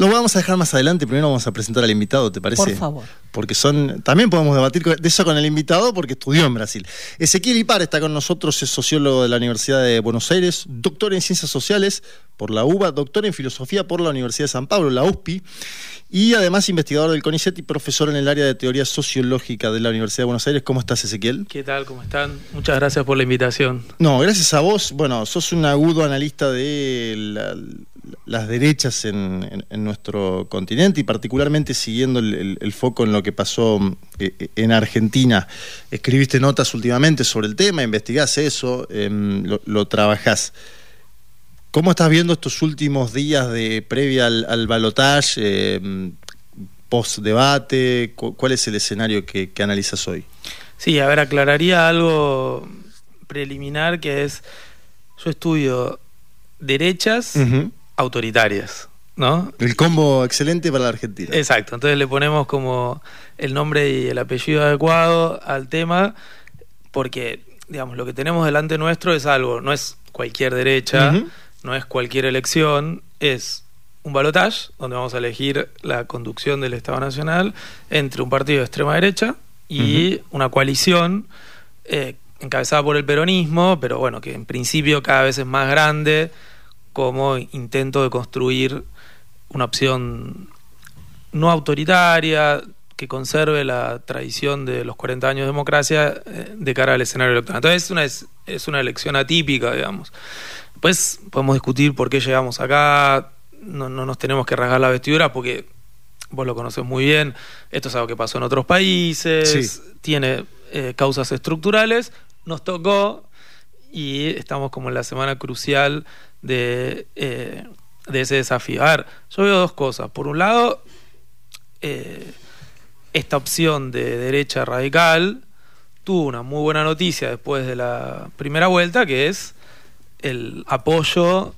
lo vamos a dejar más adelante. Primero vamos a presentar al invitado, ¿te parece? Por favor. Porque son. También podemos debatir de eso con el invitado porque estudió en Brasil. Ezequiel Ipar está con nosotros, es sociólogo de la Universidad de Buenos Aires, doctor en Ciencias Sociales por la UBA, doctor en Filosofía por la Universidad de San Pablo, la USPI, y además investigador del CONICET y profesor en el área de Teoría Sociológica de la Universidad de Buenos Aires. ¿Cómo estás, Ezequiel? ¿Qué tal? ¿Cómo están? Muchas gracias por la invitación. No, gracias a vos. Bueno, sos un agudo analista de las derechas en, nuestro continente y particularmente siguiendo el, foco en lo que pasó eh, en Argentina. Escribiste notas últimamente sobre el tema, investigás eso, em, lo, lo trabajás. ¿Cómo estás viendo estos últimos días de previa al, al balotaje, eh, post-debate? ¿Cuál es el escenario que, analizas hoy? Sí, a ver, aclararía algo preliminar que es, yo estudio derechas autoritarias. ¿No? El combo excelente para la Argentina. Exacto, entonces le ponemos como el nombre y el apellido adecuado al tema, porque, digamos, lo que tenemos delante nuestro es algo, no es cualquier derecha, no es cualquier elección, es un balotaje donde vamos a elegir la conducción del Estado Nacional entre un partido de extrema derecha y una coalición eh, encabezada por el peronismo, pero bueno, que en principio cada vez es más grande como intento de construir una opción no autoritaria, que conserve la tradición de los 40 años de democracia eh, de cara al escenario electoral. Entonces es una, es una elección atípica, digamos. Después podemos discutir por qué llegamos acá, no, nos tenemos que rasgar la vestidura porque vos lo conoces muy bien, esto es algo que pasó en otros países, tiene eh, causas estructurales, nos tocó y estamos como en la semana crucial de, eh, de ese desafío. A ver, yo veo dos cosas. Por un lado, eh, esta opción de derecha radical tuvo una muy buena noticia después de la primera vuelta, que es el apoyo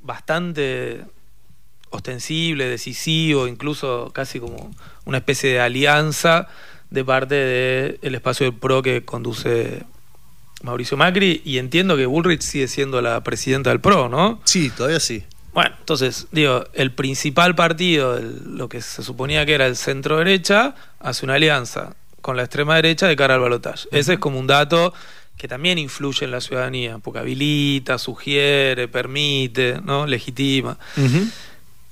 bastante ostensible, decisivo, incluso casi como una especie de alianza de parte del espacio del PRO que conduce Mauricio Macri y entiendo que Bullrich sigue siendo la presidenta del PRO, ¿no? Sí, todavía sí. Bueno, entonces, digo, el principal partido, lo que se suponía que era el centro derecha, hace una alianza con la extrema derecha de cara al balotaje. Ese es como un dato que también influye en la ciudadanía, porque habilita, sugiere, permite, ¿no? legitima.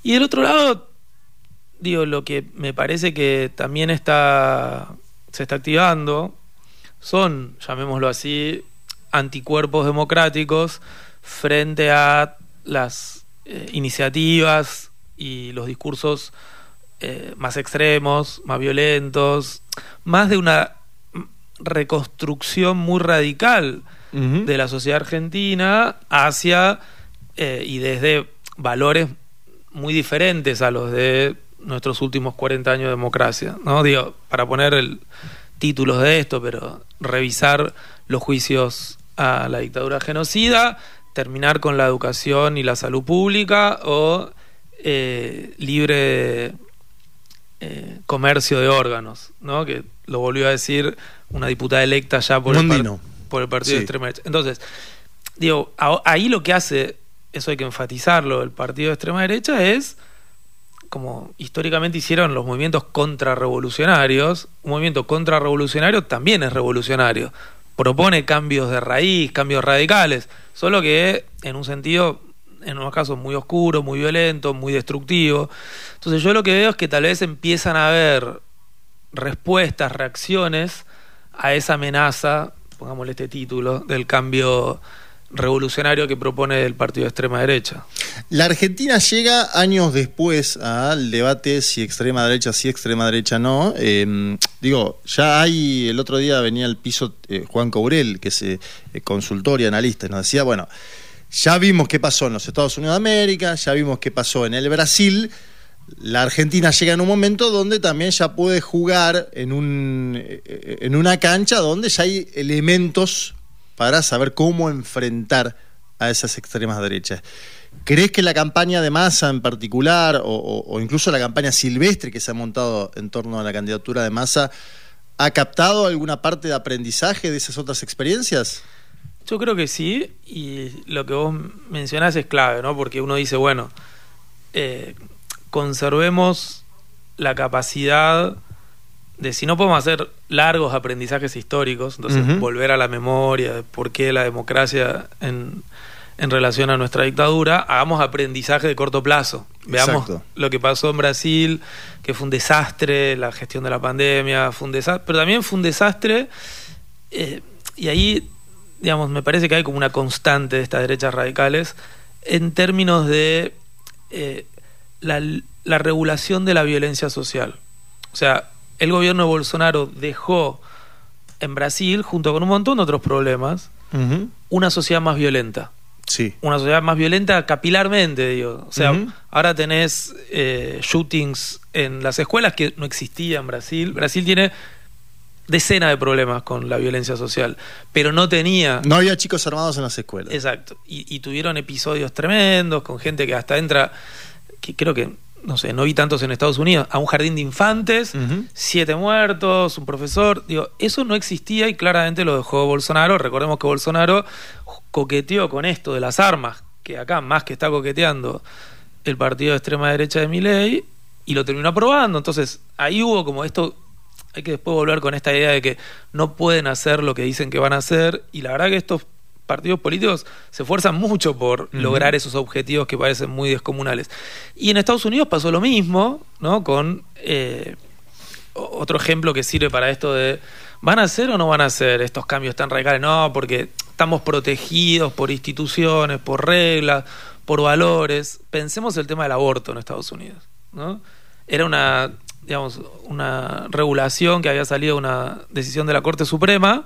Y del otro lado, digo, lo que me parece que también está se está activando son, llamémoslo así, anticuerpos democráticos frente a las eh, iniciativas y los discursos eh, más extremos, más violentos, más de una reconstrucción muy radical de la sociedad argentina hacia eh, y desde valores muy diferentes a los de nuestros últimos 40 años de democracia. ¿no? Digo, para poner el títulos de esto, pero revisar los juicios a la dictadura genocida, terminar con la educación y la salud pública o eh, libre eh, comercio de órganos, ¿no? que lo volvió a decir una diputada electa ya por, el, por el partido de extrema derecha. Entonces, digo, ahí lo que hace, eso hay que enfatizarlo, el partido de extrema derecha es como históricamente hicieron los movimientos contrarrevolucionarios, un movimiento contrarrevolucionario también es revolucionario. Propone cambios de raíz, cambios radicales, solo que en un sentido, en unos casos muy oscuro, muy violento, muy destructivo. Entonces yo lo que veo es que tal vez empiezan a haber respuestas, reacciones a esa amenaza, pongámosle este título, del cambio revolucionario que propone el partido de extrema derecha. La Argentina llega años después al debate si extrema derecha, si extrema derecha no. Em, digo, ya hay, el otro día venía al piso eh, Juan Courel, que es eh, consultor y analista, y nos decía, bueno, ya vimos qué pasó en los Estados Unidos de América, ya vimos qué pasó en el Brasil, la Argentina llega en un momento donde también ya puede jugar en, un, eh, en una cancha donde ya hay elementos para saber cómo enfrentar a esas extremas derechas. ¿Crees que la campaña de masa en particular, o, incluso la campaña silvestre que se ha montado en torno a la candidatura de masa, ha captado alguna parte de aprendizaje de esas otras experiencias? Yo creo que sí, y lo que vos mencionás es clave, ¿no? Porque uno dice, bueno, eh, conservemos la capacidad de si no podemos hacer largos aprendizajes históricos, entonces volver a la memoria de por qué la democracia en, en relación a nuestra dictadura, hagamos aprendizaje de corto plazo. Veamos Exacto. lo que pasó en Brasil, que fue un desastre, la gestión de la pandemia, fue un desastre, pero también fue un desastre, eh, y ahí, digamos, me parece que hay como una constante de estas derechas radicales en términos de eh, la, la regulación de la violencia social. O sea, el gobierno de Bolsonaro dejó en Brasil, junto con un montón de otros problemas, una sociedad más violenta. Sí. Una sociedad más violenta capilarmente, digo. O sea, ahora tenés eh, shootings en las escuelas que no existía en Brasil. Brasil tiene decenas de problemas con la violencia social, pero no tenía... No había chicos armados en las escuelas. Exacto. Y, y tuvieron episodios tremendos con gente que hasta entra, que creo que, no sé, no vi tantos en Estados Unidos, a un jardín de infantes, siete muertos, un profesor. Digo, eso no existía y claramente lo dejó Bolsonaro. Recordemos que Bolsonaro coqueteó con esto de las armas, que acá más que está coqueteando el partido de extrema derecha de Milei, y lo terminó aprobando. Entonces, ahí hubo como esto. Hay que después volver con esta idea de que no pueden hacer lo que dicen que van a hacer. Y la verdad que estos partidos políticos se esfuerzan mucho por lograr esos objetivos que parecen muy descomunales. Y en Estados Unidos pasó lo mismo, ¿no? Con eh, otro ejemplo que sirve para esto de ¿van a hacer o no van a hacer estos cambios tan radicales? No, porque estamos protegidos por instituciones, por reglas, por valores. Pensemos el tema del aborto en Estados Unidos, ¿no? Era una digamos una regulación que había salido de una decisión de la Corte Suprema.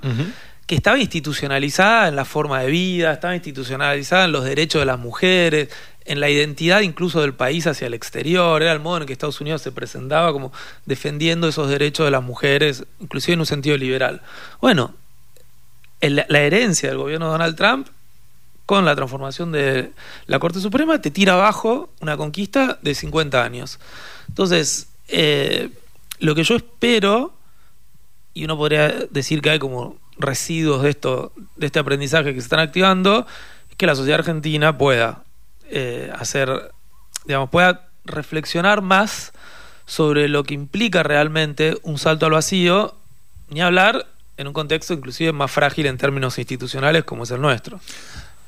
Que estaba institucionalizada en la forma de vida, estaba institucionalizada en los derechos de las mujeres, en la identidad incluso del país hacia el exterior, era el modo en que Estados Unidos se presentaba como defendiendo esos derechos de las mujeres, inclusive en un sentido liberal. Bueno, la herencia del gobierno de Donald Trump con la transformación de la Corte Suprema te tira abajo una conquista de 50 años. Entonces, eh, lo que yo espero y uno podría decir que hay como residuos de esto, de este aprendizaje que se están activando, es que la sociedad argentina pueda eh, hacer, digamos, pueda reflexionar más sobre lo que implica realmente un salto al vacío, ni hablar en un contexto inclusive más frágil en términos institucionales como es el nuestro.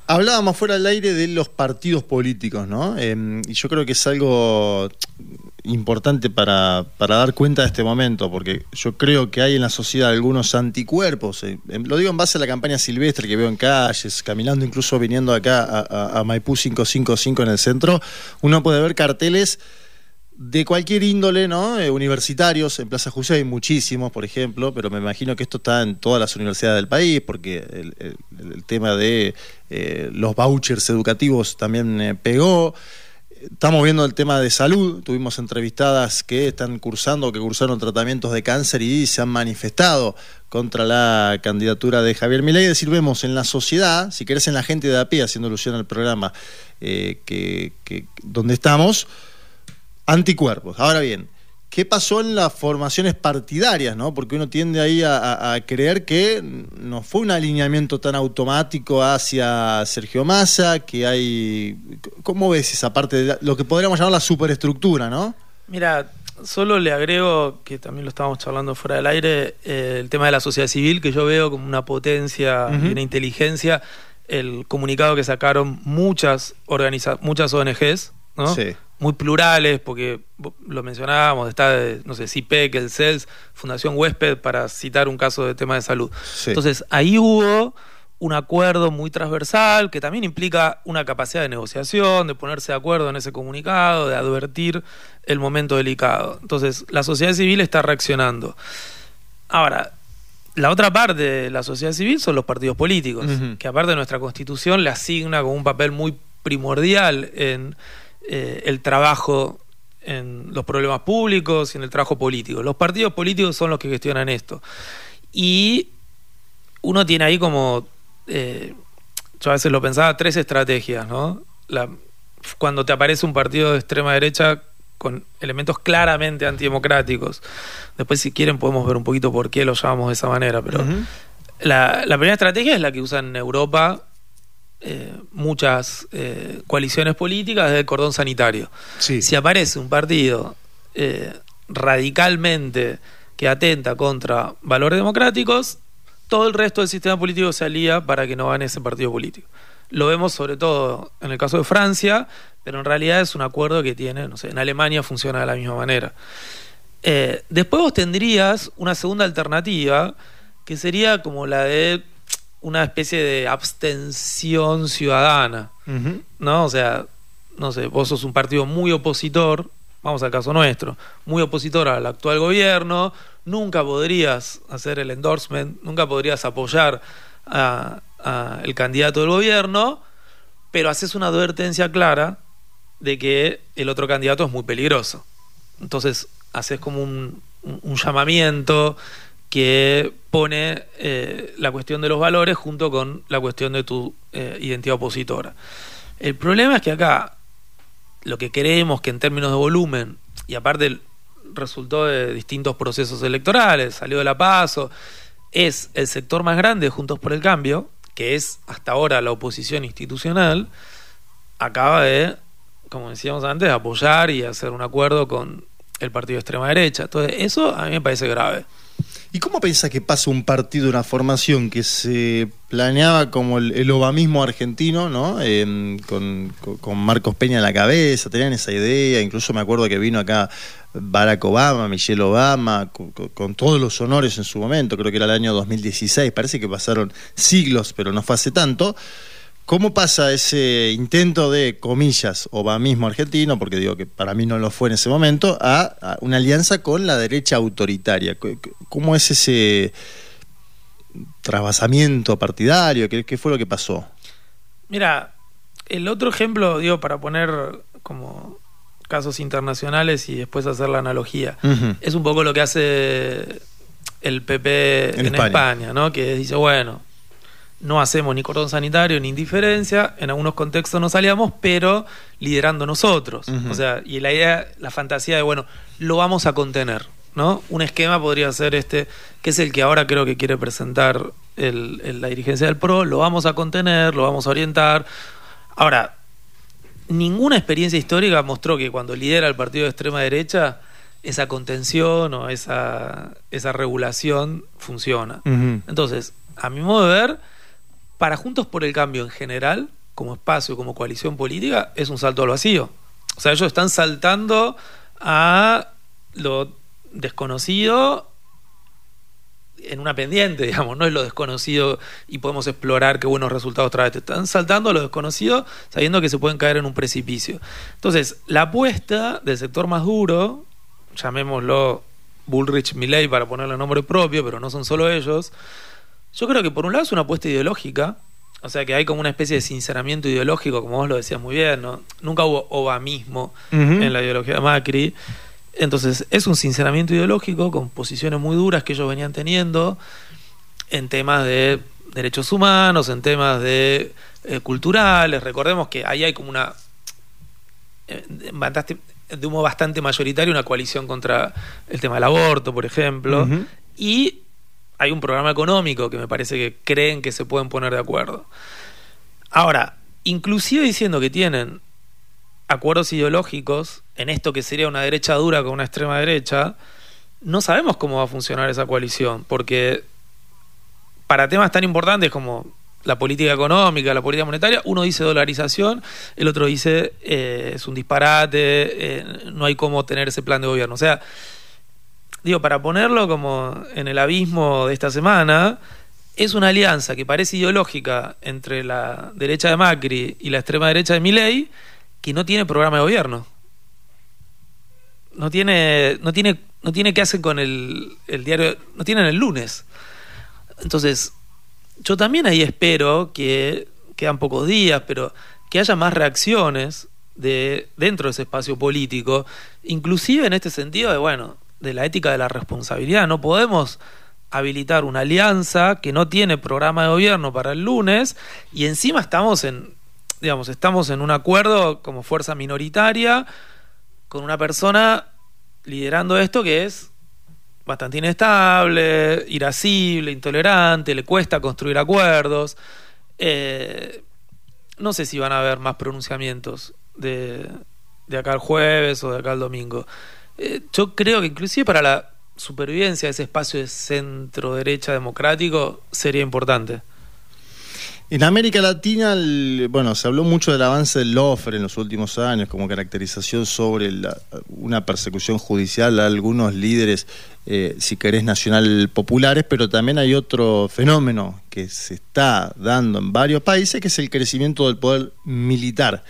Hablábamos fuera del aire de los partidos políticos, ¿no? Eh, y yo creo que es algo importante para, para dar cuenta de este momento, porque yo creo que hay en la sociedad algunos anticuerpos. eh, eh, lo digo en base a la campaña silvestre que veo en calles, caminando, incluso viniendo acá a, a- a Maipú 555 en el centro, uno puede ver carteles de cualquier índole, ¿no? Eh, universitarios, en Plaza José hay muchísimos, por ejemplo, pero me imagino que esto está en todas las universidades del país, porque el tema de eh, los vouchers educativos también eh, pegó. Estamos viendo el tema de salud, tuvimos entrevistadas que están cursando, que cursaron tratamientos de cáncer y se han manifestado contra la candidatura de Javier Milei. Es decir, vemos en la sociedad, si querés en la gente de a pie, haciendo alusión al programa eh, que, donde estamos, anticuerpos. Ahora bien, ¿qué pasó en las formaciones partidarias? ¿no? Porque uno tiende ahí a, a- a creer que no fue un alineamiento tan automático hacia Sergio Massa, que hay... ¿Cómo ves esa parte de la- lo que podríamos llamar la superestructura, no? Mira, solo le agrego, que también lo estábamos charlando fuera del aire, eh, el tema de la sociedad civil, que yo veo como una potencia y una inteligencia, el comunicado que sacaron muchas, organiza muchas ONGs, ¿no? Sí. Muy plurales, porque lo mencionábamos, está, de, no sé, CIPEC, el CELS, Fundación Huésped, para citar un caso de tema de salud. Sí. Entonces, ahí hubo un acuerdo muy transversal que también implica una capacidad de negociación, de ponerse de acuerdo en ese comunicado, de advertir el momento delicado. Entonces, la sociedad civil está reaccionando. Ahora, la otra parte de la sociedad civil son los partidos políticos, que aparte de nuestra constitución le asigna como un papel muy primordial en eh, el trabajo en los problemas públicos y en el trabajo político. Los partidos políticos son los que gestionan esto. Y uno tiene ahí como, eh, yo a veces lo pensaba, tres estrategias, ¿no? La- cuando te aparece un partido de extrema derecha con elementos claramente antidemocráticos. Después, si quieren, podemos ver un poquito por qué lo llamamos de esa manera, pero la, la primera estrategia es la que usan en Europa eh, muchas eh, coaliciones políticas del cordón sanitario. Sí. Si aparece un partido eh, radicalmente que atenta contra valores democráticos, todo el resto del sistema político se alía para que no gane ese partido político. Lo vemos sobre todo en el caso de Francia, pero en realidad es un acuerdo que tiene, no sé, en Alemania funciona de la misma manera. Después vos tendrías una segunda alternativa, que sería como la de una especie de abstención ciudadana. ¿no? O sea, no sé, vos sos un partido muy opositor, vamos al caso nuestro, muy opositor al actual gobierno, nunca podrías hacer el endorsement, nunca podrías apoyar a, a el candidato del gobierno, pero haces una advertencia clara de que el otro candidato es muy peligroso. Entonces, haces como un, un- un llamamiento que pone eh, la cuestión de los valores junto con la cuestión de tu eh, identidad opositora. El problema es que acá lo que creemos que en términos de volumen, y aparte resultó de distintos procesos electorales, salió de la PASO, es el sector más grande de Juntos por el Cambio, que es hasta ahora la oposición institucional, acaba de, como decíamos antes, apoyar y hacer un acuerdo con el partido de extrema derecha. Entonces, eso a mí me parece grave. ¿Y cómo pensás que pasa un partido, una formación que se planeaba como el, obamismo argentino, ¿no? Em, con, con- Marcos Peña en la cabeza, tenían esa idea, incluso me acuerdo que vino acá Barack Obama, Michelle Obama, con- con todos los honores en su momento, creo que era el año 2016, parece que pasaron siglos, pero no fue hace tanto. ¿Cómo pasa ese intento de, comillas, obamismo argentino, porque digo que para mí no lo fue en ese momento, a, a una alianza con la derecha autoritaria? ¿Cómo es ese trasvasamiento partidario? ¿Qué, qué fue lo que pasó? Mira, el otro ejemplo, digo, para poner como casos internacionales y después hacer la analogía, es un poco lo que hace el PP En en, España. España. ¿no? Que dice, bueno, no hacemos ni cordón sanitario ni indiferencia, en algunos contextos nos aliamos, pero liderando nosotros. O sea, y la idea, la fantasía de, bueno, lo vamos a contener, ¿no? Un esquema podría ser este, que es el que ahora creo que quiere presentar el- el- la dirigencia del PRO, lo vamos a contener, lo vamos a orientar. Ahora, ninguna experiencia histórica mostró que cuando lidera el partido de extrema derecha, esa contención o esa, esa regulación funciona. Entonces, a mi modo de ver, para Juntos por el Cambio en general, como espacio, como coalición política, es un salto al vacío. O sea, ellos están saltando a lo desconocido en una pendiente, digamos, no es lo desconocido y podemos explorar qué buenos resultados trae. Están saltando a lo desconocido sabiendo que se pueden caer en un precipicio. Entonces, la apuesta del sector más duro, llamémoslo Bullrich Milley para ponerle nombre propio, pero no son solo ellos, yo creo que por un lado es una apuesta ideológica, o sea que hay como una especie de sinceramiento ideológico, como vos lo decías muy bien, ¿no? Nunca hubo obamismo en la ideología de Macri. Entonces, es un sinceramiento ideológico con posiciones muy duras que ellos venían teniendo en temas de derechos humanos, en temas de eh, culturales. Recordemos que ahí hay como una eh, de- modo bastante mayoritario una coalición contra el tema del aborto, por ejemplo. Y hay un programa económico que me parece que creen que se pueden poner de acuerdo. Ahora, inclusive diciendo que tienen acuerdos ideológicos en esto que sería una derecha dura con una extrema derecha, no sabemos cómo va a funcionar esa coalición, porque para temas tan importantes como la política económica, la política monetaria, uno dice dolarización, el otro dice eh, es un disparate, eh, no hay cómo tener ese plan de gobierno. O sea, para ponerlo como en el abismo de esta semana, es una alianza que parece ideológica entre la derecha de Macri y la extrema derecha de Milei, que no tiene programa de gobierno. No tiene, no tiene, no tiene qué hacer con el, el diario, no tienen el lunes. Entonces, yo también ahí espero que quedan pocos días, pero que haya más reacciones de dentro de ese espacio político, inclusive en este sentido de bueno, de la ética de la responsabilidad. No podemos habilitar una alianza que no tiene programa de gobierno para el lunes y encima estamos en digamos, estamos en un acuerdo como fuerza minoritaria con una persona liderando esto que es bastante inestable, irascible, intolerante, le cuesta construir acuerdos. Eh, no sé si van a haber más pronunciamientos de, de acá al jueves o de acá al domingo. Eh, yo creo que inclusive para la supervivencia de ese espacio de centro derecha democrático sería importante. En América Latina, bueno, se habló mucho del avance del lofer en los últimos años como caracterización sobre una persecución judicial a algunos líderes, eh, si querés, nacional populares, pero también hay otro fenómeno que se está dando en varios países, que es el crecimiento del poder militar.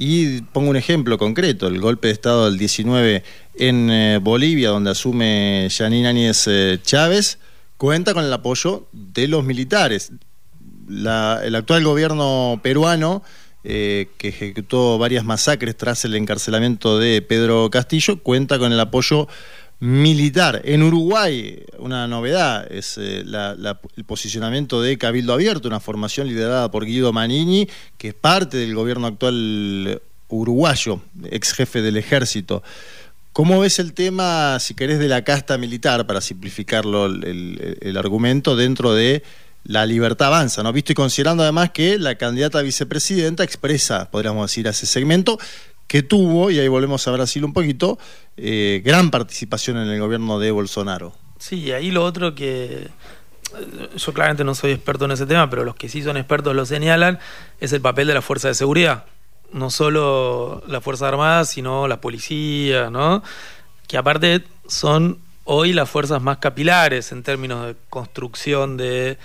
Y pongo un ejemplo concreto, el golpe de Estado del 19 en eh, Bolivia, donde asume Janine Áñez eh, Chávez, cuenta con el apoyo de los militares. El actual gobierno peruano, eh, que ejecutó varias masacres tras el encarcelamiento de Pedro Castillo, cuenta con el apoyo militar. En Uruguay, una novedad es eh, el posicionamiento de Cabildo Abierto, una formación liderada por Guido Manini, que es parte del gobierno actual uruguayo, ex jefe del ejército. ¿Cómo ves el tema, si querés, de la casta militar, para simplificarlo el argumento, dentro de la libertad avanza, ¿no? Visto y considerando además que la candidata a vicepresidenta expresa, podríamos decir, a ese segmento que tuvo, y ahí volvemos a Brasil un poquito, eh, gran participación en el gobierno de Bolsonaro. Sí, y ahí lo otro que yo claramente no soy experto en ese tema, pero los que sí son expertos lo señalan, es el papel de la fuerza de seguridad. No solo la Fuerza Armada, sino la policía, ¿no? Que aparte son hoy las fuerzas más capilares en términos de construcción de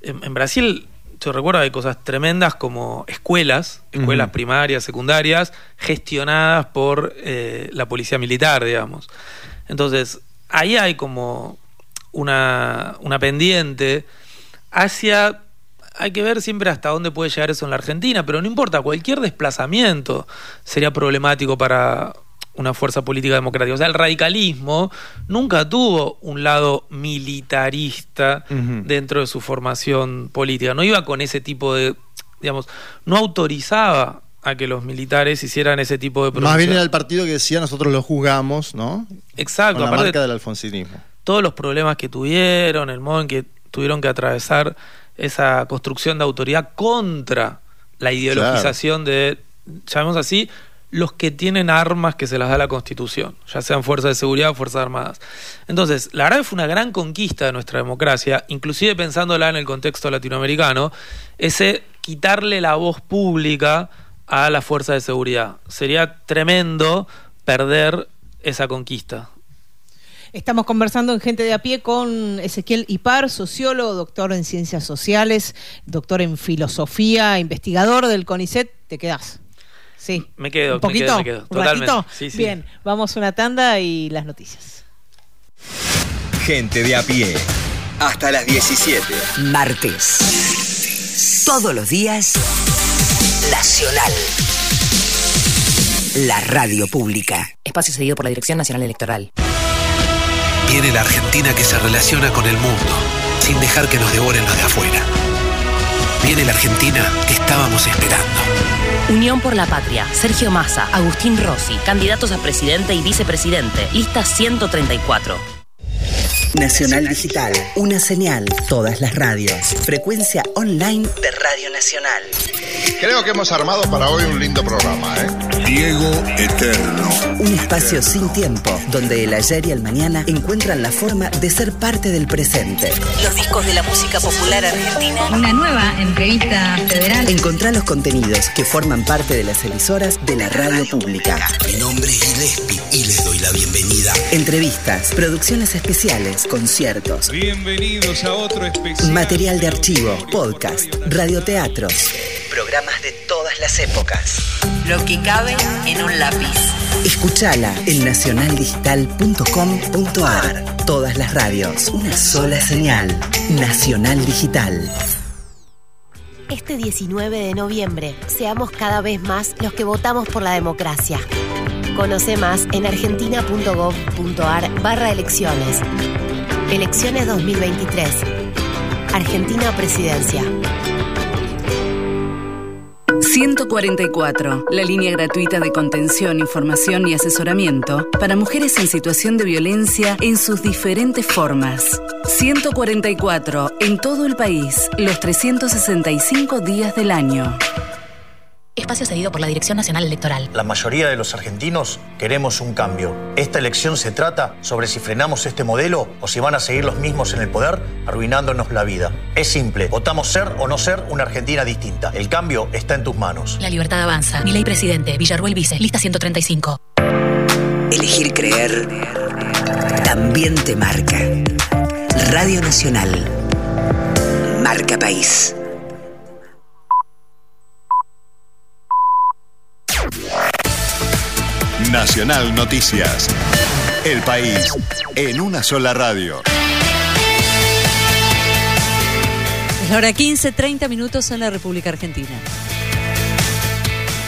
en, Brasil yo recuerdo hay cosas tremendas como escuelas, escuelas primarias, secundarias, gestionadas por eh, la policía militar, digamos. Entonces, ahí hay como una, una pendiente hacia hay que ver siempre hasta dónde puede llegar eso en la Argentina, pero no importa, cualquier desplazamiento sería problemático para, una fuerza política democrática. O sea, el radicalismo nunca tuvo un lado militarista dentro de su formación política. No iba con ese tipo de, digamos, no autorizaba a que los militares hicieran ese tipo de Más bien era el partido que decía nosotros lo juzgamos, ¿no? Exacto. Con la marca del alfonsinismo. Todos los problemas que tuvieron, el modo en que tuvieron que atravesar esa construcción de autoridad contra la ideologización de, llamemos así, los que tienen armas que se las da la Constitución, ya sean fuerzas de seguridad o fuerzas armadas. Entonces, la verdad fue una gran conquista de nuestra democracia, inclusive pensándola en el contexto latinoamericano, ese quitarle la voz pública a la fuerza de seguridad. Sería tremendo perder esa conquista. Estamos conversando en Gente de a pie con Ezequiel Ipar, sociólogo, doctor en ciencias sociales, doctor en filosofía, investigador del CONICET. Te quedás. Sí. Me quedo, ¿Un poquito? me quedo, Totalmente. Bien, vamos a una tanda y las noticias. Gente de a pie. Hasta las 17. Martes. Todos los días. Nacional. La radio pública. Espacio seguido por la Dirección Nacional Electoral. Viene la Argentina que se relaciona con el mundo, sin dejar que nos devoren los de afuera. Viene la Argentina que estábamos esperando. Unión por la Patria, Sergio Massa, Agustín Rossi, candidatos a presidente y vicepresidente, lista 134. Nacional Digital, una señal, todas las radios. Frecuencia online de Radio Nacional. Creo que hemos armado para hoy un lindo programa, ¿eh? Diego Eterno. Un espacio sin tiempo, donde el ayer y el mañana encuentran la forma de ser parte del presente. Los discos de la música popular argentina. Una nueva entrevista federal. Encontrá los contenidos que forman parte de las emisoras de la radio pública. Mi nombre es Gillespie y les doy la bienvenida. Entrevistas, producciones especiales, conciertos. Bienvenidos a otro especial. Material de archivo, podcast, radioteatros. Programas de todas las épocas. Lo que cabe en un lápiz. Escuchala en nacionaldigital.com.ar. Todas las radios, una sola señal. Nacional Digital. Este 19 de noviembre, seamos cada vez más los que votamos por la democracia. Conoce más en argentina.gov.ar barra elecciones. Elecciones 2023. Argentina Presidencia. 144, la línea gratuita de contención, información y asesoramiento para mujeres en situación de violencia en sus diferentes formas. 144, en todo el país, los 365 días del año. Espacio cedido por la Dirección Nacional Electoral. La mayoría de los argentinos queremos un cambio. Esta elección se trata sobre si frenamos este modelo o si van a seguir los mismos en el poder, arruinándonos la vida. Es simple, votamos ser o no ser una Argentina distinta. El cambio está en tus manos. La libertad avanza. Mi ley presidente, Villarruel Vice, lista 135. Elegir creer también te marca. Radio Nacional. Marca País. Nacional Noticias. El país en una sola radio. Es la hora 15, 30 minutos en la República Argentina.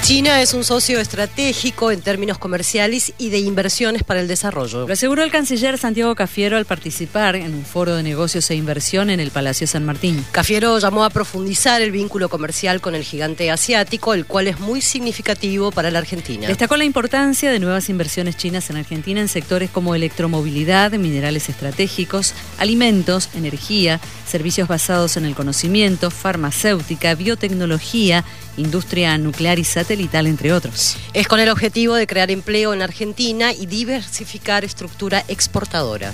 China es un socio estratégico en términos comerciales y de inversiones para el desarrollo. Lo aseguró el canciller Santiago Cafiero al participar en un foro de negocios e inversión en el Palacio San Martín. Cafiero llamó a profundizar el vínculo comercial con el gigante asiático, el cual es muy significativo para la Argentina. Destacó la importancia de nuevas inversiones chinas en Argentina en sectores como electromovilidad, minerales estratégicos, alimentos, energía, servicios basados en el conocimiento, farmacéutica, biotecnología, industria nuclear y satelital, entre otros. Es con el objetivo de crear empleo en Argentina y diversificar estructura exportadora.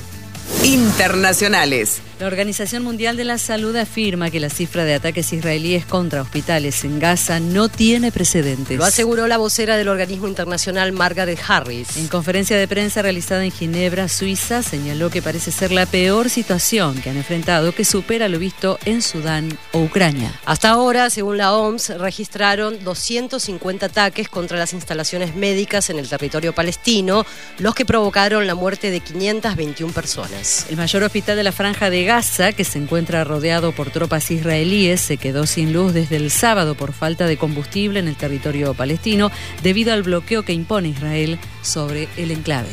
Internacionales. La Organización Mundial de la Salud afirma que la cifra de ataques israelíes contra hospitales en Gaza no tiene precedentes. Lo aseguró la vocera del organismo internacional Margaret Harris. En conferencia de prensa realizada en Ginebra, Suiza, señaló que parece ser la peor situación que han enfrentado que supera lo visto en Sudán o Ucrania. Hasta ahora, según la OMS, registraron 250 ataques contra las instalaciones médicas en el territorio palestino, los que provocaron la muerte de 521 personas. El mayor hospital de la franja de Gaza, que se encuentra rodeado por tropas israelíes, se quedó sin luz desde el sábado por falta de combustible en el territorio palestino debido al bloqueo que impone Israel sobre el enclave.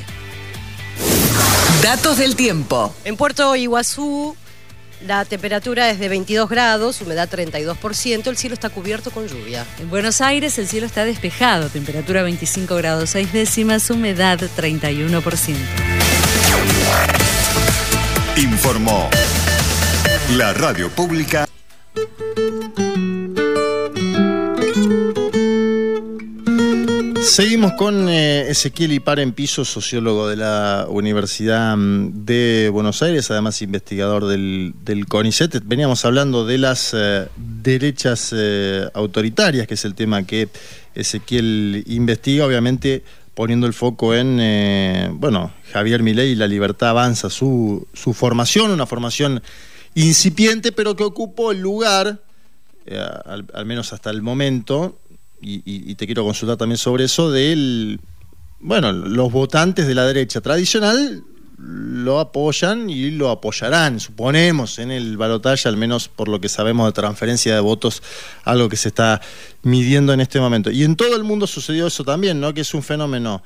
Datos del tiempo. En Puerto Iguazú, la temperatura es de 22 grados, humedad 32%, el cielo está cubierto con lluvia. En Buenos Aires el cielo está despejado, temperatura 25 grados 6 décimas, humedad 31%. Informó la radio pública. Seguimos con eh, Ezequiel Ipar en piso, sociólogo de la Universidad mm, de Buenos Aires, además investigador del, del CONICET. Veníamos hablando de las eh, derechas eh, autoritarias, que es el tema que Ezequiel investiga, obviamente poniendo el foco en, eh, bueno, Javier Milei y la libertad avanza, su, su formación, una formación incipiente, pero que ocupó el lugar, eh, al, menos hasta el momento, y, y- y te quiero consultar también sobre eso, del, bueno, los votantes de la derecha tradicional lo apoyan y lo apoyarán, suponemos, en el balotaje, al menos por lo que sabemos de transferencia de votos, algo que se está midiendo en este momento. Y en todo el mundo sucedió eso también, ¿no? Que es un fenómeno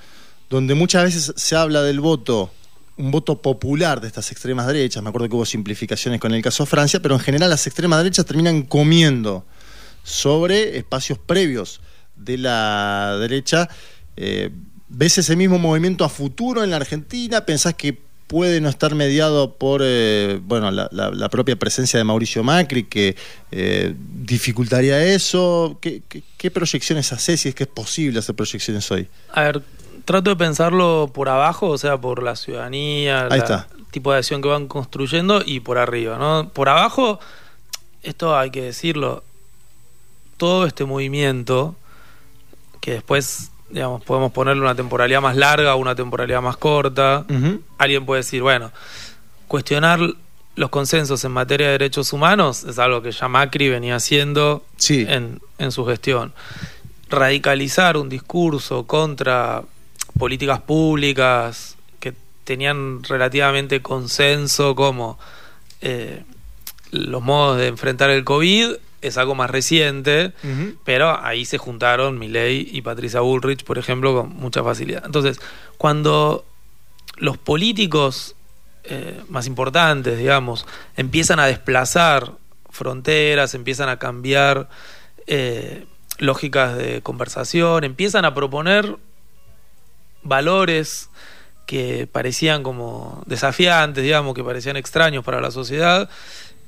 donde muchas veces se habla del voto, un voto popular de estas extremas derechas. Me acuerdo que hubo simplificaciones con el caso Francia, pero en general las extremas derechas terminan comiendo sobre espacios previos de la derecha. Eh, ¿Ves ese mismo movimiento a futuro en la Argentina? ¿Pensás que puede no estar mediado por eh, bueno, la, la- la propia presencia de Mauricio Macri, que eh, dificultaría eso? ¿Qué, qué, qué proyecciones haces si es que es posible hacer proyecciones hoy? A ver, trato de pensarlo por abajo, o sea, por la ciudadanía, Ahí la- está. el tipo de acción que van construyendo y por arriba, ¿no? Por abajo, esto hay que decirlo, todo este movimiento, que después, digamos, podemos ponerle una temporalidad más larga o una temporalidad más corta, alguien puede decir, bueno, cuestionar los consensos en materia de derechos humanos es algo que ya Macri venía haciendo en, en su gestión. Radicalizar un discurso contra políticas públicas que tenían relativamente consenso como eh, los modos de enfrentar el COVID es algo más reciente, pero ahí se juntaron Milei y Patricia Bullrich, por ejemplo, con mucha facilidad. Entonces, cuando los políticos eh, más importantes, digamos, empiezan a desplazar fronteras, empiezan a cambiar eh, lógicas de conversación, empiezan a proponer valores que parecían como desafiantes, digamos, que parecían extraños para la sociedad,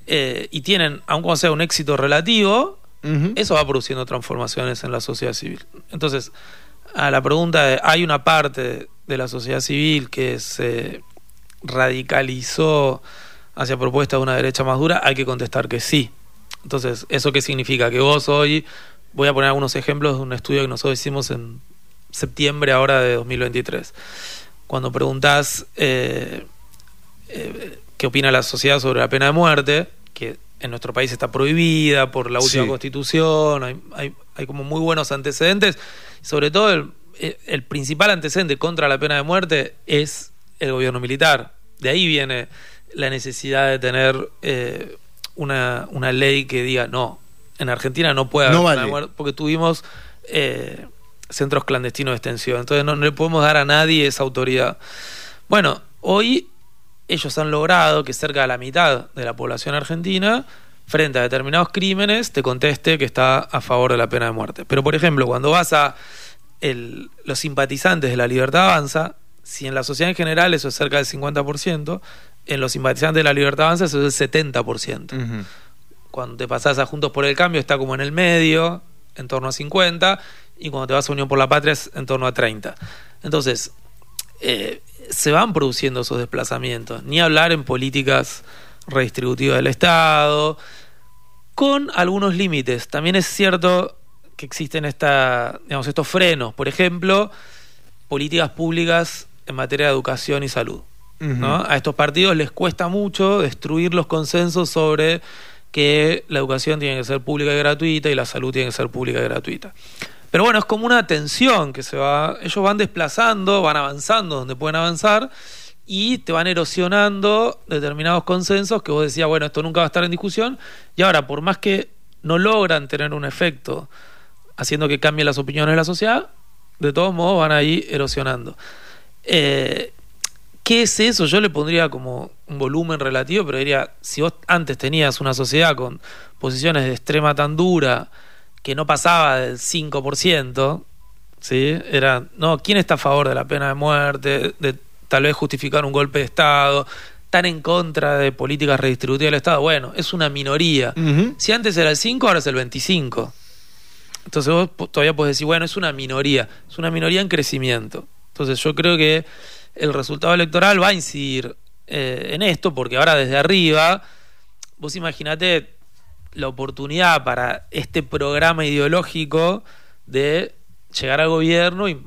eh, y tienen, aun cuando sea un éxito relativo, eso va produciendo transformaciones en la sociedad civil. Entonces, a la pregunta de, ¿hay una parte de la sociedad civil que se radicalizó hacia propuesta de una derecha más dura? Hay que contestar que sí. Entonces, ¿eso qué significa? Que vos hoy, voy a poner algunos ejemplos de un estudio que nosotros hicimos en septiembre ahora de 2023. Cuando preguntás eh, eh, qué opina la sociedad sobre la pena de muerte, que en nuestro país está prohibida por la última Sí. constitución, hay, hay- hay como muy buenos antecedentes, sobre todo el, el principal antecedente contra la pena de muerte es el gobierno militar. De ahí viene la necesidad de tener eh, una, una ley que diga no, en Argentina no puede haber No pena vale. de muerte, porque tuvimos eh, centros clandestinos de extensión, entonces no, no le podemos dar a nadie esa autoridad. Bueno, hoy ellos han logrado que cerca de la mitad de la población argentina, frente a determinados crímenes, te conteste que está a favor de la pena de muerte. Pero, por ejemplo, cuando vas a el- los simpatizantes de la libertad avanza, si en la sociedad en general eso es cerca del 50%, en los simpatizantes de la libertad avanza eso es el 70%. Cuando te pasás a Juntos por el Cambio está como en el medio, en torno a 50, y cuando te vas a Unión por la Patria es en torno a 30. Entonces, eh, se van produciendo esos desplazamientos, ni hablar en políticas redistributivas del Estado, con algunos límites. También es cierto que existen esta, digamos, estos frenos, por ejemplo, políticas públicas en materia de educación y salud. ¿no? A estos partidos les cuesta mucho destruir los consensos sobre que la educación tiene que ser pública y gratuita y la salud tiene que ser pública y gratuita. Pero bueno, es como una tensión que se va, ellos van desplazando, van avanzando donde pueden avanzar y te van erosionando determinados consensos que vos decías, bueno, esto nunca va a estar en discusión y ahora por más que no logran tener un efecto haciendo que cambien las opiniones de la sociedad, de todos modos van ahí erosionando. Eh, ¿Qué es eso? Yo le pondría como un volumen relativo, pero diría, si vos antes tenías una sociedad con posiciones de extrema tan dura que no pasaba del 5%, ¿sí? Era, no, ¿quién está a favor de la pena de muerte, de tal vez justificar un golpe de Estado, tan en contra de políticas redistributivas del Estado? Bueno, es una minoría. Si antes era el 5, ahora es el 25. Entonces vos todavía podés decir, bueno, es una minoría, es una minoría en crecimiento. Entonces yo creo que el resultado electoral va a incidir eh, en esto, porque ahora desde arriba, vos imaginate la oportunidad para este programa ideológico de llegar al gobierno y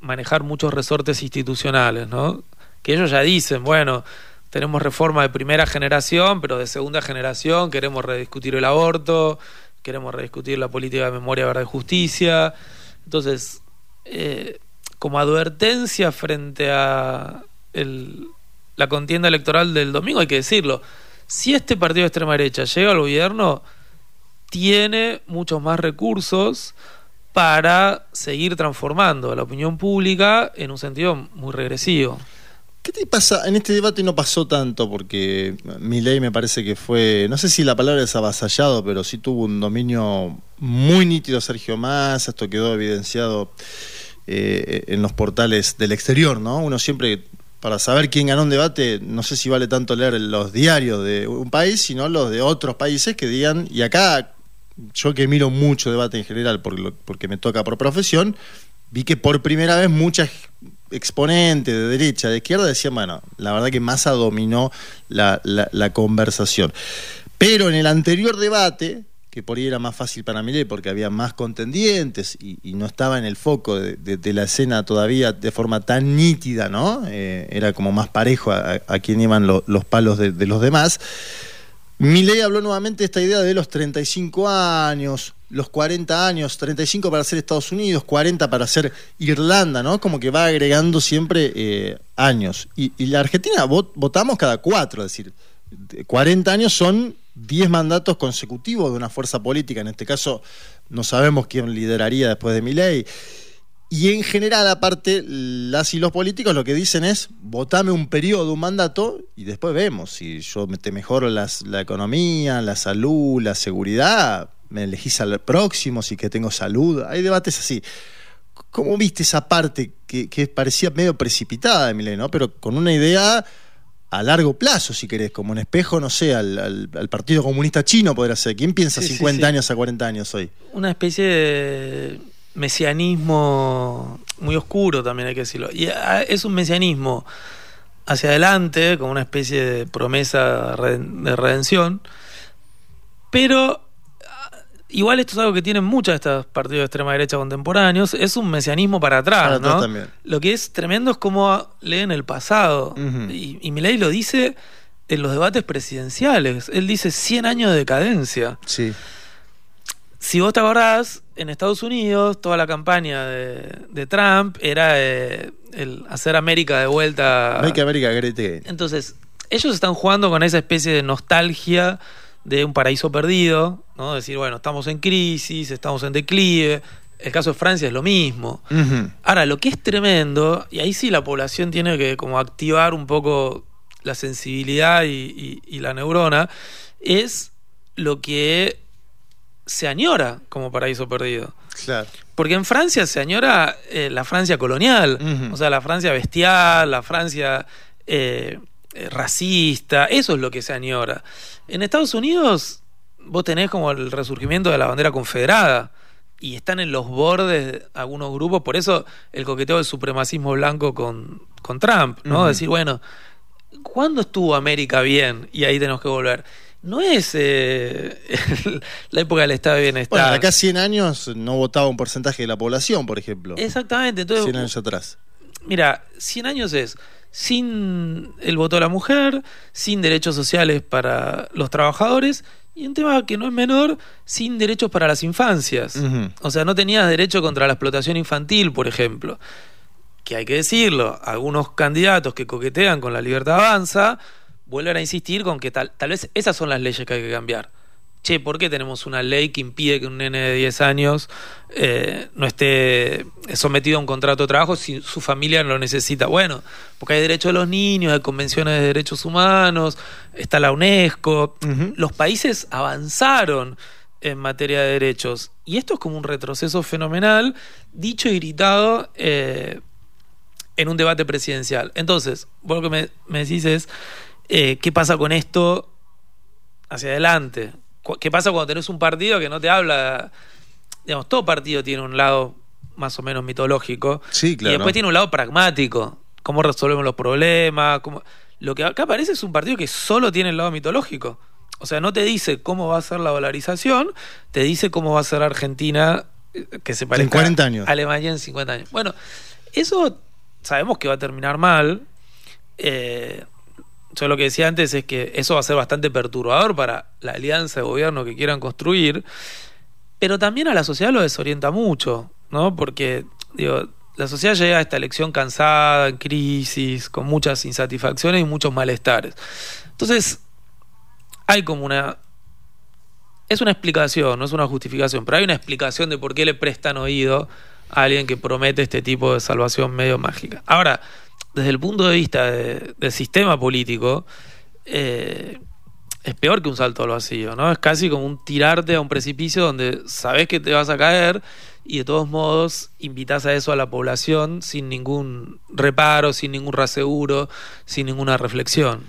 manejar muchos resortes institucionales, ¿no? Que ellos ya dicen, bueno, tenemos reforma de primera generación, pero de segunda generación queremos rediscutir el aborto, queremos rediscutir la política de memoria, verdad y justicia. Entonces, eh, como advertencia frente a la contienda electoral del domingo, hay que decirlo, si este partido de extrema derecha llega al gobierno, tiene muchos más recursos para seguir transformando la opinión pública en un sentido muy regresivo. ¿Qué te pasa? En este debate no pasó tanto porque mi ley me parece que fue, no sé si la palabra es avasallado, pero sí tuvo un dominio muy nítido Sergio Massa, esto quedó evidenciado eh, en los portales del exterior, ¿no? Uno siempre, para saber quién ganó un debate, no sé si vale tanto leer los diarios de un país, sino los de otros países que digan, y acá yo que miro mucho debate en general por lo- porque me toca por profesión, vi que por primera vez muchas exponentes de derecha, de izquierda decían, bueno, la verdad que Massa dominó la- la conversación. Pero en el anterior debate, que por ahí era más fácil para Milei porque había más contendientes y, no estaba en el foco de, la escena todavía de forma tan nítida, ¿no? Eh, era como más parejo a, a quién iban lo- los palos de, los demás. Milei habló nuevamente de esta idea de los 35 años, los 40 años, 35 para ser Estados Unidos, 40 para ser Irlanda, ¿no? Como que va agregando siempre eh, años. Y, la Argentina vot- votamos cada cuatro, es decir, de 40 años son 10 mandatos consecutivos de una fuerza política. En este caso, no sabemos quién lideraría después de Milei. Y en general, aparte, las y los políticos lo que dicen es, votame un periodo, un mandato, y después vemos si yo te mejoro las- la economía, la salud, la seguridad, me elegís al próximo, si que tengo salud. Hay debates así. ¿Cómo viste esa parte que, que parecía medio precipitada de Milei, ¿no? Pero con una idea a largo plazo, si querés, como un espejo, no sé, al, al- al Partido Comunista Chino podrá ser. ¿Quién piensa Sí, sí, 50 sí. años a 40 años hoy? Una especie de mesianismo muy oscuro, también hay que decirlo. Y ah, es un mesianismo hacia adelante, como una especie de promesa de redención, pero igual esto es algo que tienen muchos de estos partidos de extrema derecha contemporáneos, es un mesianismo para atrás, Para atrás ¿no? también. Lo que es tremendo es cómo leen el pasado. Y, y Milei lo dice en los debates presidenciales. Él dice 100 años de decadencia. Sí. Si vos te acordás, en Estados Unidos toda la campaña de, de Trump era eh, el hacer América de vuelta. Make America Great Again. Entonces, ellos están jugando con esa especie de nostalgia de un paraíso perdido, ¿no? Decir, bueno, estamos en crisis, estamos en declive. El caso de Francia es lo mismo. Ahora, lo que es tremendo, y ahí sí la población tiene que como activar un poco la sensibilidad y, y- y la neurona, es lo que se añora como paraíso perdido. Claro. Porque en Francia se añora eh, la Francia colonial, o sea, la Francia bestial, la Francia eh, racista, eso es lo que se añora. En Estados Unidos vos tenés como el resurgimiento de la bandera confederada y están en los bordes algunos grupos, por eso el coqueteo del supremacismo blanco con, con Trump, ¿no? Decir, bueno, ¿cuándo estuvo América bien? Y ahí tenemos que volver. No es eh, la época del estado de bienestar. Bueno, acá a 100 años no votaba un porcentaje de la población, por ejemplo. Exactamente, entonces 100 años atrás. Mira, 100 años es sin el voto de la mujer, sin derechos sociales para los trabajadores y un tema que no es menor, sin derechos para las infancias. O sea, no tenías derecho contra la explotación infantil, por ejemplo. Que hay que decirlo, algunos candidatos que coquetean con la libertad avanza vuelven a insistir con que tal, tal vez esas son las leyes que hay que cambiar. Che, ¿por qué tenemos una ley que impide que un nene de 10 años eh, no esté sometido a un contrato de trabajo si su familia no lo necesita? Bueno, porque hay derechos de los niños, hay convenciones de derechos humanos, está la UNESCO. Los países avanzaron en materia de derechos. Y esto es como un retroceso fenomenal, dicho y gritado eh, en un debate presidencial. Entonces, vos lo que me, me decís es, eh, ¿qué pasa con esto hacia adelante? ¿Qué pasa cuando tenés un partido que no te habla? Digamos, todo partido tiene un lado más o menos mitológico. Sí, Y claro. después tiene un lado pragmático. ¿Cómo resolvemos los problemas? ¿Cómo- Lo que acá parece es un partido que solo tiene el lado mitológico. O sea, no te dice cómo va a ser la dolarización, te dice cómo va a ser Argentina, eh, que se parezca 40 años. a Alemania en 50 años. Bueno, eso sabemos que va a terminar mal. Eh, yo lo que decía antes es que eso va a ser bastante perturbador para la alianza de gobierno que quieran construir, pero también a la sociedad lo desorienta mucho, ¿no? Porque, digo, la sociedad llega a esta elección cansada, en crisis, con muchas insatisfacciones y muchos malestares. Entonces, hay como una... Es una explicación, no es una justificación, pero hay una explicación de por qué le prestan oído a alguien que promete este tipo de salvación medio mágica. Ahora, desde el punto de vista de- del sistema político, eh, es peor que un salto al vacío, ¿no? Es casi como un tirarte a un precipicio donde sabes que te vas a caer y de todos modos invitas a eso a la población sin ningún reparo, sin ningún raseguro, sin ninguna reflexión.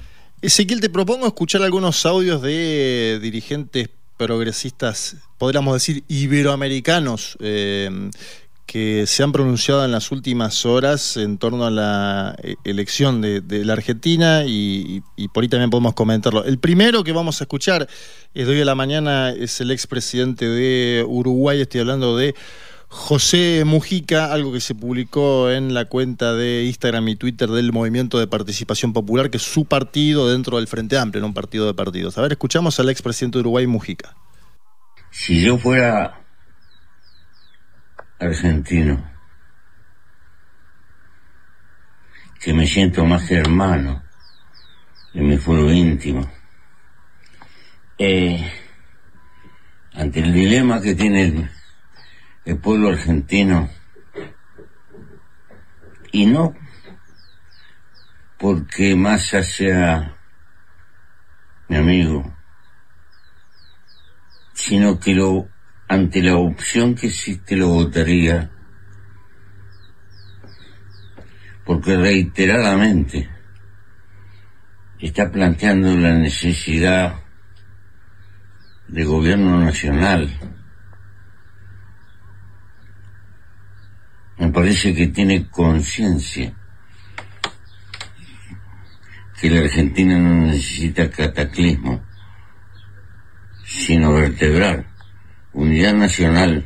Ezequiel, te propongo escuchar algunos audios de dirigentes progresistas, podríamos decir iberoamericanos, eh, que se han pronunciado en las últimas horas en torno a la eh, elección de, la Argentina y, y- por ahí también podemos comentarlo. El primero que vamos a escuchar es de hoy a la mañana, es el expresidente de Uruguay, estoy hablando de José Mujica, algo que se publicó en la cuenta de Instagram y Twitter del Movimiento de Participación Popular, que es su partido dentro del Frente Amplio, no un partido de partidos. A ver, escuchamos al expresidente de Uruguay, Mujica. Si yo fuera argentino, que me siento más hermano en mi fuero íntimo, eh, ante el dilema que tiene el, el pueblo argentino, y no porque Massa sea mi amigo, sino que lo ante la opción que existe lo votaría porque reiteradamente está planteando la necesidad de gobierno nacional. Me parece que tiene conciencia que la Argentina no necesita cataclismo, sino vertebrar unidad nacional,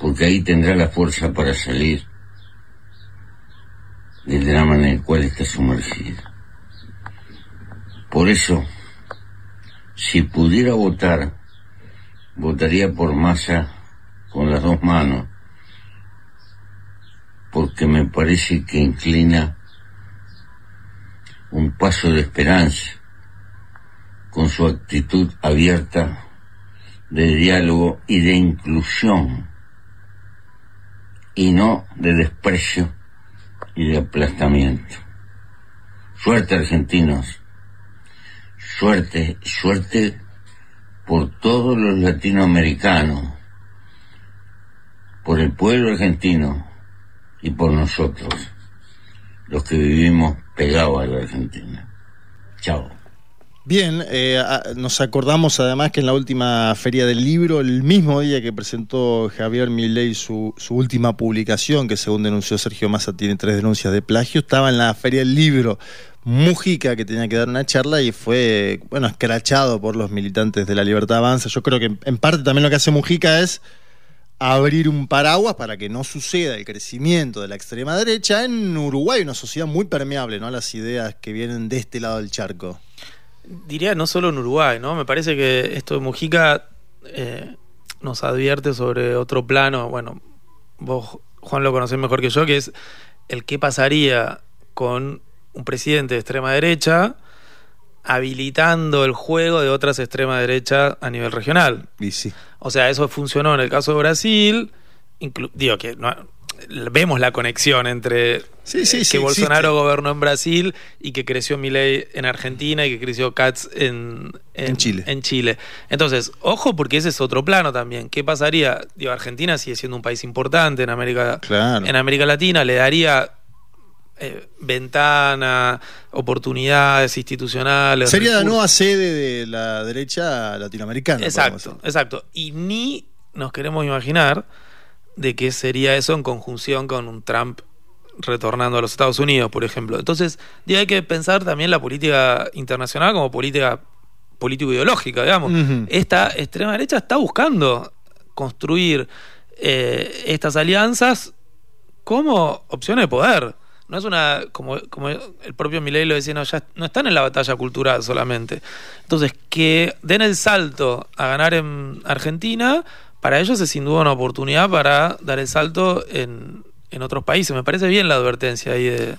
porque ahí tendrá la fuerza para salir del drama en el cual está sumergida. Por eso, si pudiera votar, votaría por masa con las dos manos, porque me parece que inclina un paso de esperanza con su actitud abierta de diálogo y de inclusión y no de desprecio y de aplastamiento. Suerte argentinos, suerte, suerte por todos los latinoamericanos, por el pueblo argentino y por nosotros, los que vivimos pegados a la Argentina. Chao. Bien, eh, nos acordamos además que en la última feria del libro, el mismo día que presentó Javier Milei su, su última publicación, que según denunció Sergio Massa tiene tres denuncias de plagio, estaba en la feria del libro Mujica que tenía que dar una charla y fue, bueno, escrachado por los militantes de la Libertad Avanza. Yo creo que en parte también lo que hace Mujica es abrir un paraguas para que no suceda el crecimiento de la extrema derecha en Uruguay, una sociedad muy permeable ¿no? a las ideas que vienen de este lado del charco diría no solo en Uruguay, ¿no? Me parece que esto de Mujica eh, nos advierte sobre otro plano, bueno, vos, Juan, lo conocés mejor que yo, que es el qué pasaría con un presidente de extrema derecha habilitando el juego de otras extrema derecha a nivel regional. Y sí. O sea, eso funcionó en el caso de Brasil, digo que no, vemos la conexión entre sí, sí, eh, que Bolsonaro gobernó en Brasil y que creció Milei en Argentina y que creció Katz en, Chile. en Chile. Entonces, ojo porque ese es otro plano también. ¿Qué pasaría? Digo, Argentina sigue siendo un país importante en América, en América Latina, le daría eh, ventana, oportunidades institucionales. Sería la nueva sede de la derecha latinoamericana. Exacto, exacto. Y ni nos queremos imaginar de qué sería eso en conjunción con un Trump retornando a los Estados Unidos, por ejemplo. Entonces, hay que pensar también la política internacional como política político-ideológica, digamos. Esta extrema derecha está buscando construir eh, estas alianzas como opción de poder. No es una, como, como el propio Milei lo decía, no, ya no están en la batalla cultural solamente. Entonces, que den el salto a ganar en Argentina para ellos es sin duda una oportunidad para dar el salto en, otros países. Me parece bien la advertencia ahí de,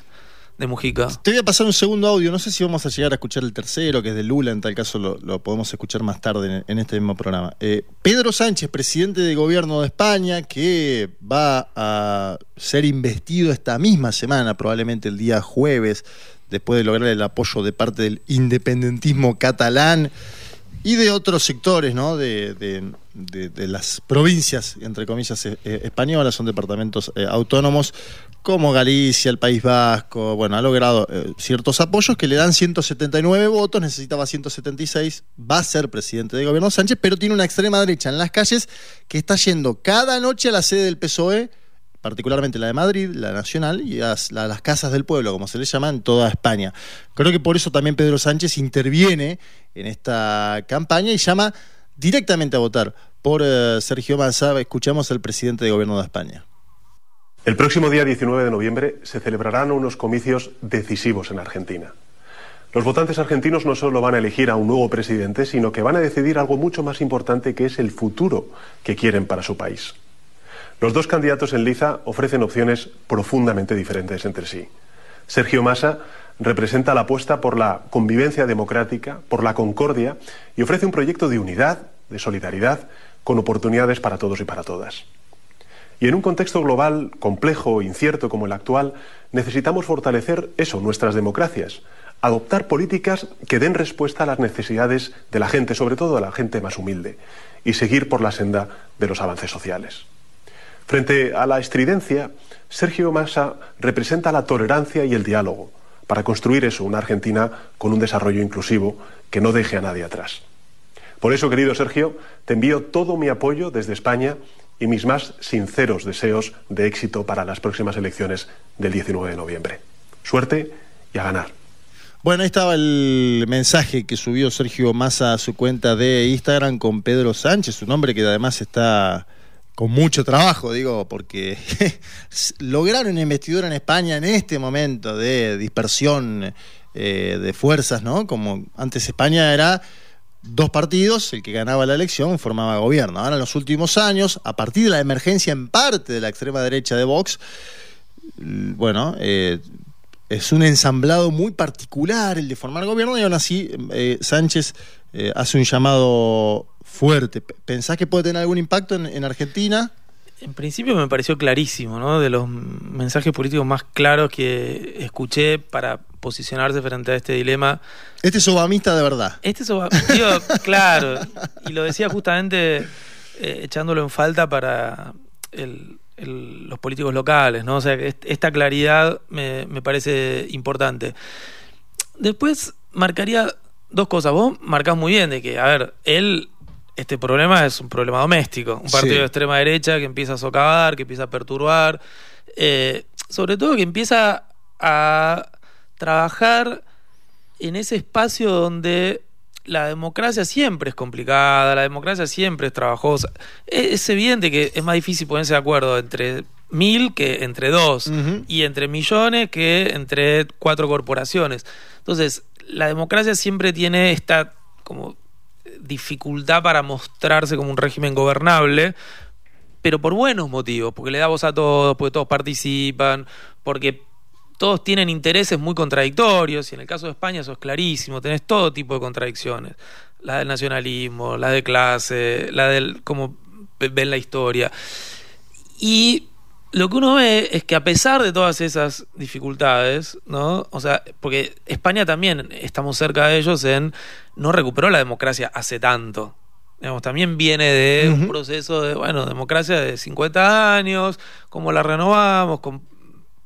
Mujica. Te voy a pasar un segundo audio, no sé si vamos a llegar a escuchar el tercero, que es de Lula, en tal caso lo, podemos escuchar más tarde en, este mismo programa. Eh, Pedro Sánchez, presidente de gobierno de España, que va a ser investido esta misma semana, probablemente el día jueves, después de lograr el apoyo de parte del independentismo catalán y de otros sectores, ¿no? De, de, las provincias, entre comillas, eh, eh, españolas, son departamentos eh, autónomos, como Galicia, el País Vasco, bueno, ha logrado ciertos apoyos que le dan 179 votos, necesitaba 176, va a ser presidente de gobierno Sánchez, pero tiene una extrema derecha en las calles que está yendo cada noche a la sede del PSOE particularmente la de Madrid, la nacional y las, casas del pueblo, como se le llama en toda España. Creo que por eso también Pedro Sánchez interviene en esta campaña y llama directamente a votar por eh, Sergio Massa. Escuchamos al presidente de gobierno de España. El próximo día 19 de noviembre se celebrarán unos comicios decisivos en Argentina. Los votantes argentinos no solo van a elegir a un nuevo presidente, sino que van a decidir algo mucho más importante que es el futuro que quieren para su país. Los dos candidatos en liza ofrecen opciones profundamente diferentes entre sí. Sergio Massa representa la apuesta por la convivencia democrática, por la concordia y ofrece un proyecto de unidad, de solidaridad, con oportunidades para todos y para todas. Y en un contexto global complejo e incierto como el actual, necesitamos fortalecer eso, nuestras democracias, adoptar políticas que den respuesta a las necesidades de la gente, sobre todo a la gente más humilde, y seguir por la senda de los avances sociales. Frente a la estridencia, Sergio Massa representa la tolerancia y el diálogo, para construir eso, una Argentina con un desarrollo inclusivo que no deje a nadie atrás. Por eso, querido Sergio, te envío todo mi apoyo desde España y mis más sinceros deseos de éxito para las próximas elecciones del 19 de noviembre. Suerte y a ganar. Bueno, ahí estaba el mensaje que subió Sergio Massa a su cuenta de Instagram con Pedro Sánchez, un hombre que además está con mucho trabajo, digo, porque lograron una investidura en España en este momento de dispersión eh, de fuerzas, ¿no? Como antes España era dos partidos, el que ganaba la elección formaba gobierno. Ahora en los últimos años, a partir de la emergencia en parte de la extrema derecha de Vox, bueno, eh, es un ensamblado muy particular el de formar gobierno y aún así eh, Sánchez hace un llamado fuerte. ¿Pensás que puede tener algún impacto en, Argentina? En principio me pareció clarísimo, ¿no? De los mensajes políticos más claros que escuché para posicionarse frente a este dilema. Este es obamista de verdad. Este es obamista, claro. Y lo decía justamente eh, echándolo en falta para los políticos locales, ¿no? O sea, esta claridad me, me parece importante. Después marcaría dos cosas. Vos marcás muy bien de que, a ver, él este problema es un problema doméstico. Un partido de extrema derecha que empieza a socavar, que empieza a perturbar, eh, sobre todo que empieza a trabajar en ese espacio donde la democracia siempre es complicada, la democracia siempre es trabajosa. Es, evidente que es más difícil ponerse de acuerdo entre mil que entre dos y entre millones que entre cuatro corporaciones. Entonces, la democracia siempre tiene esta como dificultad para mostrarse como un régimen gobernable, pero por buenos motivos, porque le da voz a todos, porque todos participan, porque todos tienen intereses muy contradictorios, y en el caso de España eso es clarísimo, tenés todo tipo de contradicciones, la del nacionalismo, la de clase, la del cómo ven la historia. Y lo que uno ve es que a pesar de todas esas dificultades, ¿no? O sea, porque España también estamos cerca de ellos en no recuperó la democracia hace tanto. Digamos, también viene de un proceso de, bueno, democracia de 50 años, cómo la renovamos, con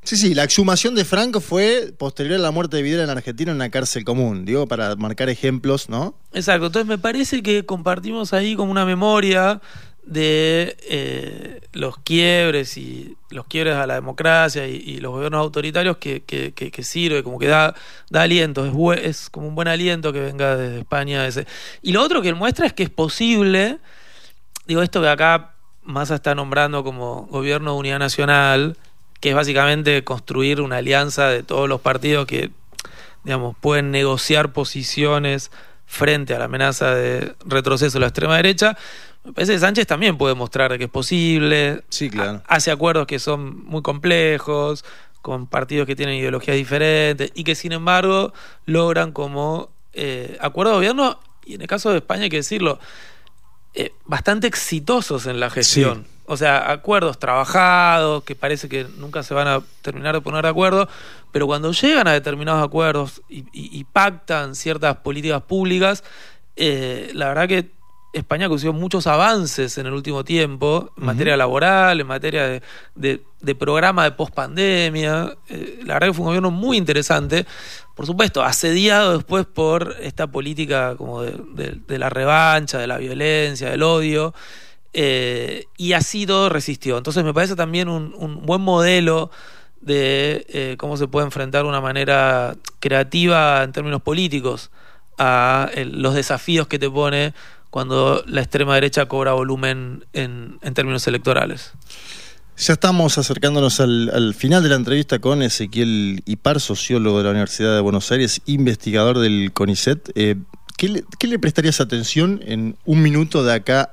Sí, sí, la exhumación de Franco fue posterior a la muerte de Vidal en Argentina en una cárcel común, digo, para marcar ejemplos, ¿no? Exacto, entonces me parece que compartimos ahí como una memoria de eh, los quiebres y los quiebres a la democracia y, los gobiernos autoritarios que, que, sirve, como que da, da aliento, es, es, como un buen aliento que venga desde España. Ese. Y lo otro que muestra es que es posible, digo, esto que acá Massa está nombrando como gobierno de unidad nacional, que es básicamente construir una alianza de todos los partidos que, digamos, pueden negociar posiciones frente a la amenaza de retroceso de la extrema derecha. Me parece que Sánchez también puede mostrar que es posible. Sí, claro. Hace acuerdos que son muy complejos, con partidos que tienen ideologías diferentes y que sin embargo logran como eh, acuerdos de gobierno, y en el caso de España hay que decirlo, eh, bastante exitosos en la gestión. O sea, acuerdos trabajados, que parece que nunca se van a terminar de poner de acuerdo, pero cuando llegan a determinados acuerdos y, pactan ciertas políticas públicas, eh, la verdad que España consiguió muchos avances en el último tiempo, en materia laboral, en materia de, programa de pospandemia. Eh, la verdad que fue un gobierno muy interesante. Por supuesto, asediado después por esta política como de, la revancha, de la violencia, del odio. Eh, y así todo resistió. Entonces me parece también un, buen modelo de eh, cómo se puede enfrentar de una manera creativa en términos políticos a los desafíos que te pone cuando la extrema derecha cobra volumen en, términos electorales. Ya estamos acercándonos al, final de la entrevista con Ezequiel Ipar, sociólogo de la Universidad de Buenos Aires, investigador del CONICET. Eh, ¿qué, le, prestarías atención en un minuto de acá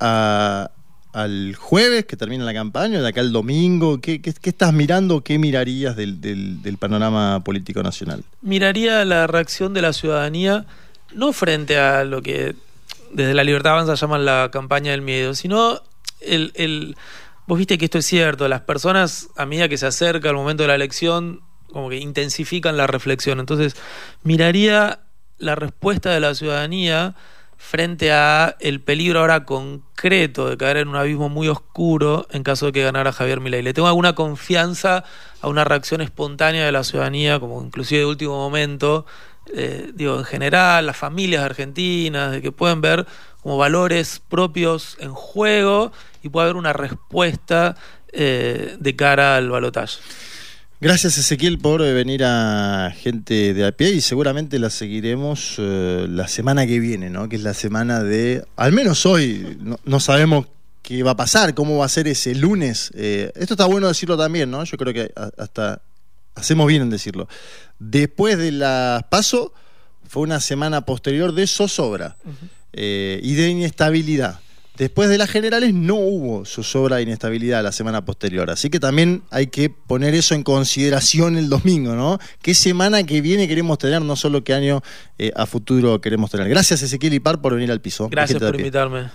al jueves que termina la campaña, de acá al domingo? ¿Qué, estás mirando? ¿Qué mirarías del, del, panorama político nacional? Miraría la reacción de la ciudadanía, no frente a lo que desde la Libertad Avanza llaman la campaña del miedo, sino el, el, vos viste que esto es cierto, las personas a medida que se acerca el momento de la elección, como que intensifican la reflexión. Entonces, miraría la respuesta de la ciudadanía frente a el peligro ahora concreto de caer en un abismo muy oscuro en caso de que ganara Javier Milei. Le tengo alguna confianza a una reacción espontánea de la ciudadanía, como inclusive de último momento, eh, digo, en general, las familias argentinas, de que pueden ver como valores propios en juego y puede haber una respuesta eh, de cara al balotaje. Gracias Ezequiel por eh, venir a gente de a pie y seguramente la seguiremos la semana que viene, ¿no? Que es la semana de, al menos hoy, no, sabemos qué va a pasar, cómo va a ser ese lunes. esto está bueno decirlo también, ¿no? Yo creo que hasta hacemos bien en decirlo. Después de la paso fue una semana posterior de zozobra y de inestabilidad. Después de las generales no hubo zozobra de inestabilidad la semana posterior. Así que también hay que poner eso en consideración el domingo, ¿no? ¿Qué semana que viene queremos tener? No solo qué año eh, a futuro queremos tener. Gracias Ezequiel Ipar por venir al piso. Gracias por invitarme.